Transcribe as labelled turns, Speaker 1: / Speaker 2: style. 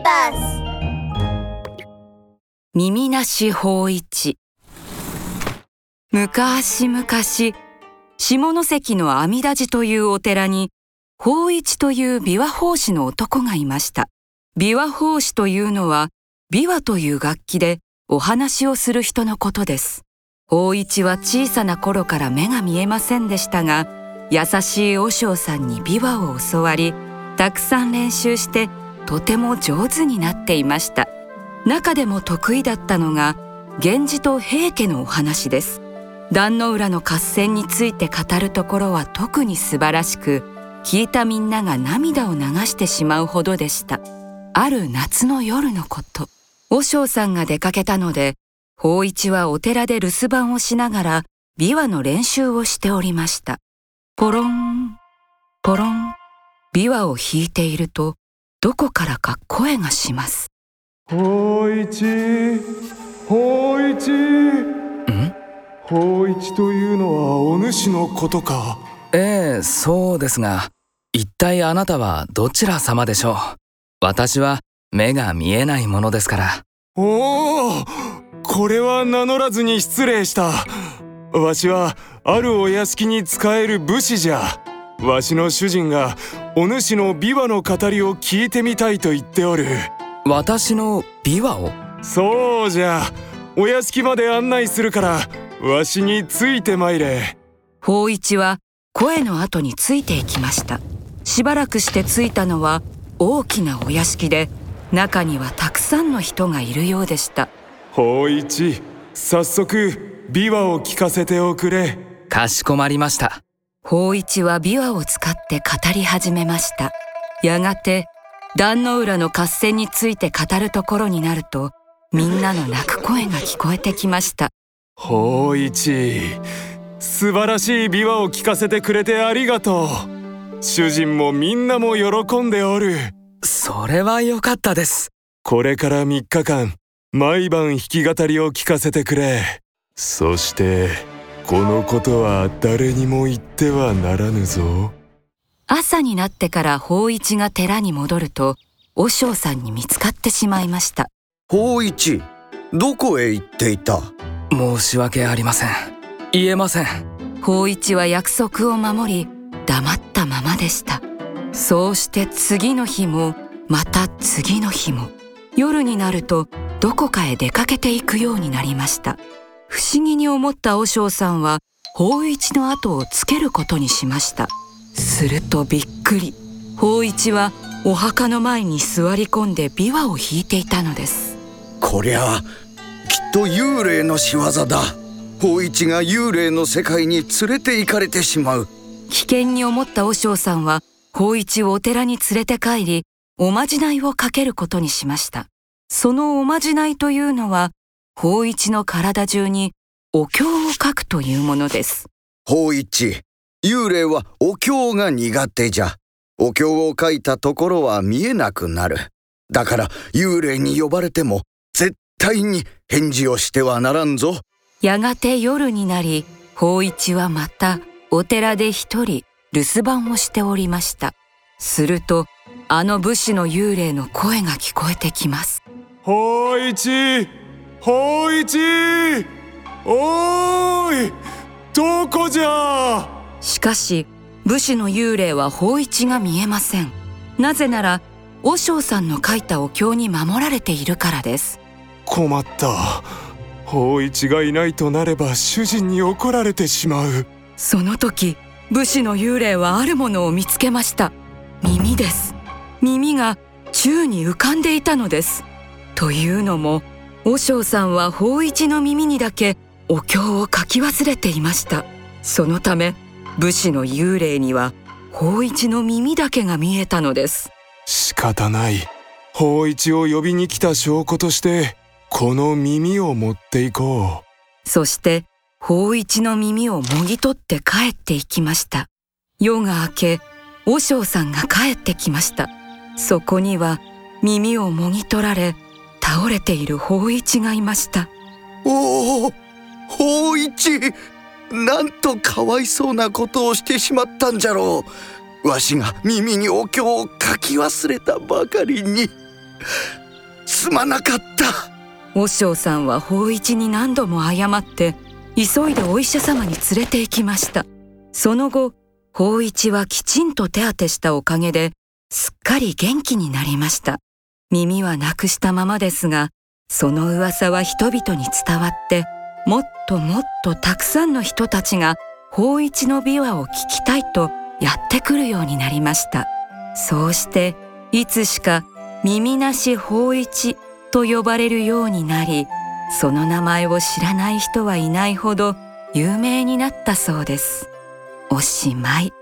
Speaker 1: ビバス
Speaker 2: 耳なし法一。昔々下関の阿弥陀寺というお寺に法一という琵琶法師の男がいました。琵琶法師というのは琵琶という楽器でお話をする人のことです。法一は小さな頃から目が見えませんでしたが優しい和尚さんに琵琶を教わりたくさん練習してとても上手になっていました。中でも得意だったのが源氏と平家のお話です。壇の浦の合戦について語るところは特に素晴らしく聞いたみんなが涙を流してしまうほどでした。ある夏の夜のこと。和尚さんが出かけたので法一はお寺で留守番をしながら琵琶の練習をしておりました。ポロンポロン琵琶を弾いているとどこからか声がします。
Speaker 3: 法一法一
Speaker 2: ん？
Speaker 3: 法一というのはお主のことか。
Speaker 4: ええそうですが一体あなたはどちら様でしょう？私は目が見えないものですから。
Speaker 3: おおこれは名乗らずに失礼した。わしはあるお屋敷に仕える武士じゃわしの主人がお主の琵琶の語りを聞いてみたいと言っておる。
Speaker 4: 私の琵琶を？
Speaker 3: そうじゃ。お屋敷まで案内するからわしについてまいれ。
Speaker 2: 法一は声の後についていきました。しばらくして着いたのは大きなお屋敷で中にはたくさんの人がいるようでした。
Speaker 3: 法一早速琵琶を聞かせておくれ。
Speaker 4: かしこまりました
Speaker 2: 法一は琵琶を使って語り始めました。やがて壇の浦の合戦について語るところになるとみんなの泣く声が聞こえてきました。
Speaker 3: 法一素晴らしい琵琶を聞かせてくれてありがとう。主人もみんなも喜んでおる。
Speaker 4: それは良かったです。
Speaker 3: これから3日間毎晩弾き語りを聞かせてくれ。そしてこのことは誰にも言ってはならぬぞ。
Speaker 2: 朝になってから法一が寺に戻ると和尚さんに見つかってしまいました。
Speaker 5: 法一どこへ行っていた？
Speaker 4: 申し訳ありません。言えません。
Speaker 2: 法一は約束を守り黙ったままでした。そうして次の日もまた次の日も夜になるとどこかへ出かけていくようになりました不思議に思った和尚さんは法一の後をつけることにしました。するとびっくり。法一はお墓の前に座り込んで琵琶を弾いていたのです。
Speaker 5: こりゃきっと幽霊の仕業だ。法一が幽霊の世界に連れて行かれてしまう。
Speaker 2: 危険に思った和尚さんは法一をお寺に連れて帰りおまじないをかけることにしました。そのおまじないというのは法一の体中にお経を書くというものです。
Speaker 5: 法一。幽霊はお経が苦手じゃ。お経を書いたところは見えなくなる。だから幽霊に呼ばれても絶対に返事をしてはならんぞ。
Speaker 2: やがて夜になり法一はまたお寺で一人留守番をしておりました。するとあの武士の幽霊の声が聞こえてきます。
Speaker 3: 法一法一おーいどこじゃ？
Speaker 2: しかし武士の幽霊は法一が見えません。なぜなら和尚さんの書いたお経に守られているからです。
Speaker 3: 困った。法一がいないとなれば主人に怒られてしまう。
Speaker 2: その時武士の幽霊はあるものを見つけました。耳です。耳が宙に浮かんでいたのです。というのも和尚さんは法一の耳にだけお経を書き忘れていました。そのため武士の幽霊には法一の耳だけが見えたのです。
Speaker 3: 仕方ない。法一を呼びに来た証拠としてこの耳を持っていこ
Speaker 2: そして法一の耳をもぎ取って帰っていきました。夜が明け和尚さんが帰ってきました。そこには耳をもぎ取られ倒れている法一がいました。
Speaker 5: おお法一なんとかわいそうなことをしてしまったんじゃろう。わしが耳にお経を書き忘れたばかりにすまなかった。
Speaker 2: 和尚さんは法一に何度も謝って急いでお医者様に連れて行きました。その後法一はきちんと手当てしたおかげですっかり元気になりました耳はなくしたままですがその噂は人々に伝わってもっともっとたくさんの人たちが法一の琵琶を聞きたいとやってくるようになりました。そうしていつしか耳なし法一と呼ばれるようになりその名前を知らない人はいないほど有名になったそうです。おしまい。